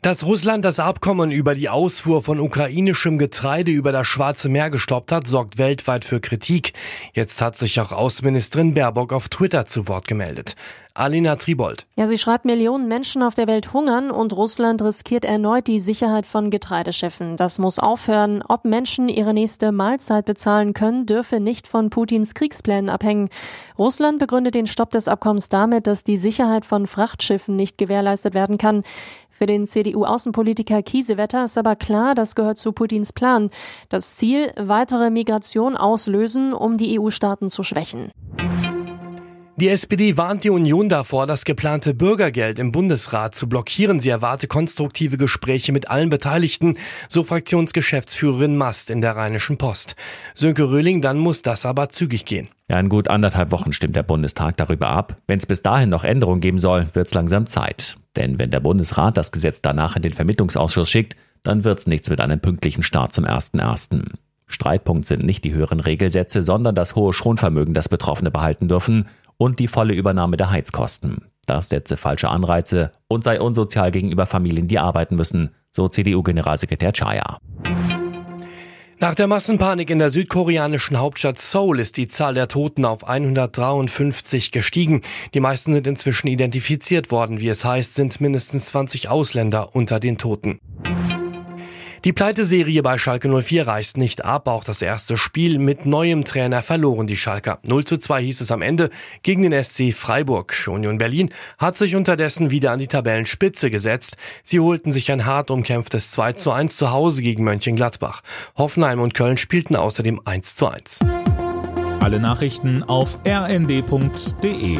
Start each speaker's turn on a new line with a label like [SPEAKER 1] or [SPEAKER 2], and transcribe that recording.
[SPEAKER 1] Dass Russland das Abkommen über die Ausfuhr von ukrainischem Getreide über das Schwarze Meer gestoppt hat, sorgt weltweit für Kritik. Jetzt hat sich auch Außenministerin Baerbock auf Twitter zu Wort gemeldet. Alina Tribold.
[SPEAKER 2] Ja, sie schreibt, Millionen Menschen auf der Welt hungern und Russland riskiert erneut die Sicherheit von Getreideschiffen. Das muss aufhören. Ob Menschen ihre nächste Mahlzeit bezahlen können, dürfe nicht von Putins Kriegsplänen abhängen. Russland begründet den Stopp des Abkommens damit, dass die Sicherheit von Frachtschiffen nicht gewährleistet werden kann. Für den CDU-Außenpolitiker Kiesewetter ist aber klar, das gehört zu Putins Plan. Das Ziel, weitere Migration auslösen, um die EU-Staaten zu schwächen.
[SPEAKER 1] Die SPD warnt die Union davor, das geplante Bürgergeld im Bundesrat zu blockieren. Sie erwarte konstruktive Gespräche mit allen Beteiligten, so Fraktionsgeschäftsführerin Mast in der Rheinischen Post. Sönke Röhling, dann muss das aber zügig gehen.
[SPEAKER 3] Ja, in gut anderthalb Wochen stimmt der Bundestag darüber ab. Wenn es bis dahin noch Änderungen geben soll, wird es langsam Zeit. Denn wenn der Bundesrat das Gesetz danach in den Vermittlungsausschuss schickt, dann wird es nichts mit einem pünktlichen Start zum 1.1. Streitpunkt sind nicht die höheren Regelsätze, sondern das hohe Schonvermögen, das Betroffene behalten dürfen und die volle Übernahme der Heizkosten. Das setze falsche Anreize und sei unsozial gegenüber Familien, die arbeiten müssen, so CDU-Generalsekretär Chaya.
[SPEAKER 1] Nach der Massenpanik in der südkoreanischen Hauptstadt Seoul ist die Zahl der Toten auf 153 gestiegen. Die meisten sind inzwischen identifiziert worden. Wie es heißt, sind mindestens 20 Ausländer unter den Toten. Die Pleiteserie bei Schalke 04 reißt nicht ab. Auch das erste Spiel mit neuem Trainer verloren die Schalker. 0 zu 2 hieß es am Ende gegen den SC Freiburg. Union Berlin hat sich unterdessen wieder an die Tabellenspitze gesetzt. Sie holten sich ein hart umkämpftes 2 zu 1 zu Hause gegen Mönchengladbach. Hoffenheim und Köln spielten außerdem 1 zu 1.
[SPEAKER 4] Alle Nachrichten auf rnd.de